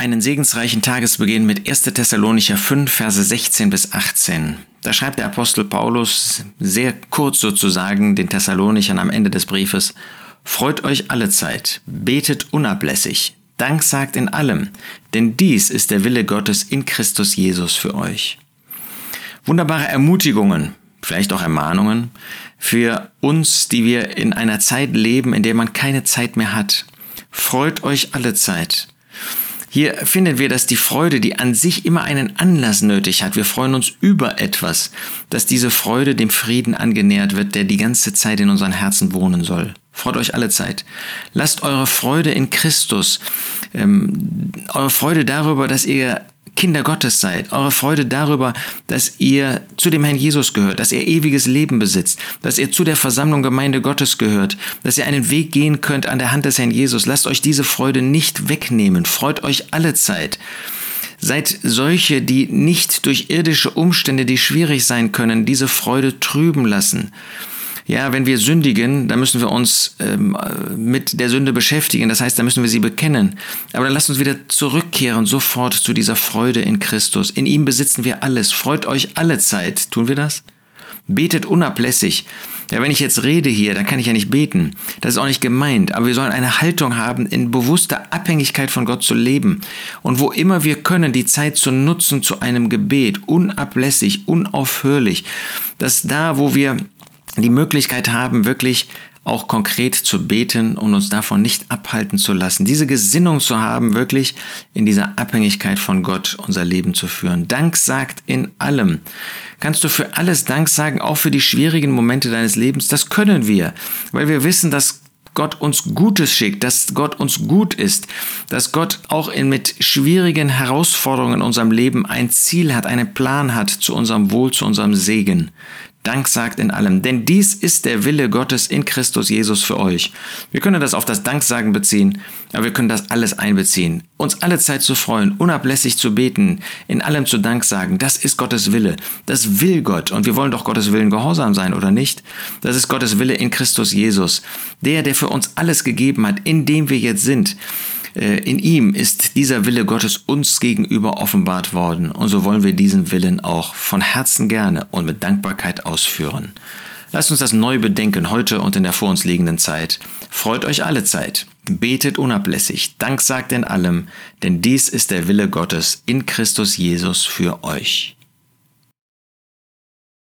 einen segensreichen Tagesbeginn mit 1. Thessalonicher 5, Verse 16 bis 18. Da schreibt der Apostel Paulus sehr kurz sozusagen den Thessalonichern am Ende des Briefes, Freut euch alle Zeit, betet unablässig, Dank sagt in allem, denn dies ist der Wille Gottes in Christus Jesus für euch. Wunderbare Ermutigungen, vielleicht auch Ermahnungen für uns, die wir in einer Zeit leben, in der man keine Zeit mehr hat. Freut euch alle Zeit. Hier finden wir, dass die Freude, die an sich immer einen Anlass nötig hat, wir freuen uns über etwas, dass diese Freude dem Frieden angenähert wird, der die ganze Zeit in unseren Herzen wohnen soll. Freut euch alle Zeit. Lasst eure Freude in Christus, ähm, eure Freude darüber, dass ihr Kinder Gottes seid, eure Freude darüber, dass ihr zu dem Herrn Jesus gehört, dass ihr ewiges Leben besitzt, dass ihr zu der Versammlung Gemeinde Gottes gehört, dass ihr einen Weg gehen könnt an der Hand des Herrn Jesus. Lasst euch diese Freude nicht wegnehmen. Freut euch alle Zeit. Seid solche, die nicht durch irdische Umstände, die schwierig sein können, diese Freude trüben lassen. Ja, wenn wir sündigen, dann müssen wir uns ähm, mit der Sünde beschäftigen. Das heißt, dann müssen wir sie bekennen. Aber dann lasst uns wieder zurückkehren, sofort zu dieser Freude in Christus. In ihm besitzen wir alles. Freut euch alle Zeit. Tun wir das? Betet unablässig. Ja, wenn ich jetzt rede hier, dann kann ich ja nicht beten. Das ist auch nicht gemeint. Aber wir sollen eine Haltung haben, in bewusster Abhängigkeit von Gott zu leben. Und wo immer wir können, die Zeit zu nutzen zu einem Gebet. Unablässig, unaufhörlich. Dass da, wo wir die Möglichkeit haben, wirklich auch konkret zu beten und uns davon nicht abhalten zu lassen. Diese Gesinnung zu haben, wirklich in dieser Abhängigkeit von Gott unser Leben zu führen. Dank sagt in allem. Kannst du für alles Dank sagen, auch für die schwierigen Momente deines Lebens? Das können wir, weil wir wissen, dass Gott uns Gutes schickt, dass Gott uns gut ist, dass Gott auch in, mit schwierigen Herausforderungen in unserem Leben ein Ziel hat, einen Plan hat zu unserem Wohl, zu unserem Segen. Dank sagt in allem, denn dies ist der Wille Gottes in Christus Jesus für euch. Wir können das auf das Danksagen beziehen, aber wir können das alles einbeziehen. Uns alle Zeit zu freuen, unablässig zu beten, in allem zu Dank sagen, das ist Gottes Wille. Das will Gott und wir wollen doch Gottes Willen gehorsam sein, oder nicht? Das ist Gottes Wille in Christus Jesus. Der, der für uns alles gegeben hat, in dem wir jetzt sind. Äh, in ihm ist dieser Wille Gottes uns gegenüber offenbart worden und so wollen wir diesen Willen auch von Herzen gerne und mit Dankbarkeit ausführen. Lasst uns das neu bedenken heute und in der vor uns liegenden Zeit. Freut euch alle Zeit, betet unablässig, Dank sagt in allem, denn dies ist der Wille Gottes in Christus Jesus für euch.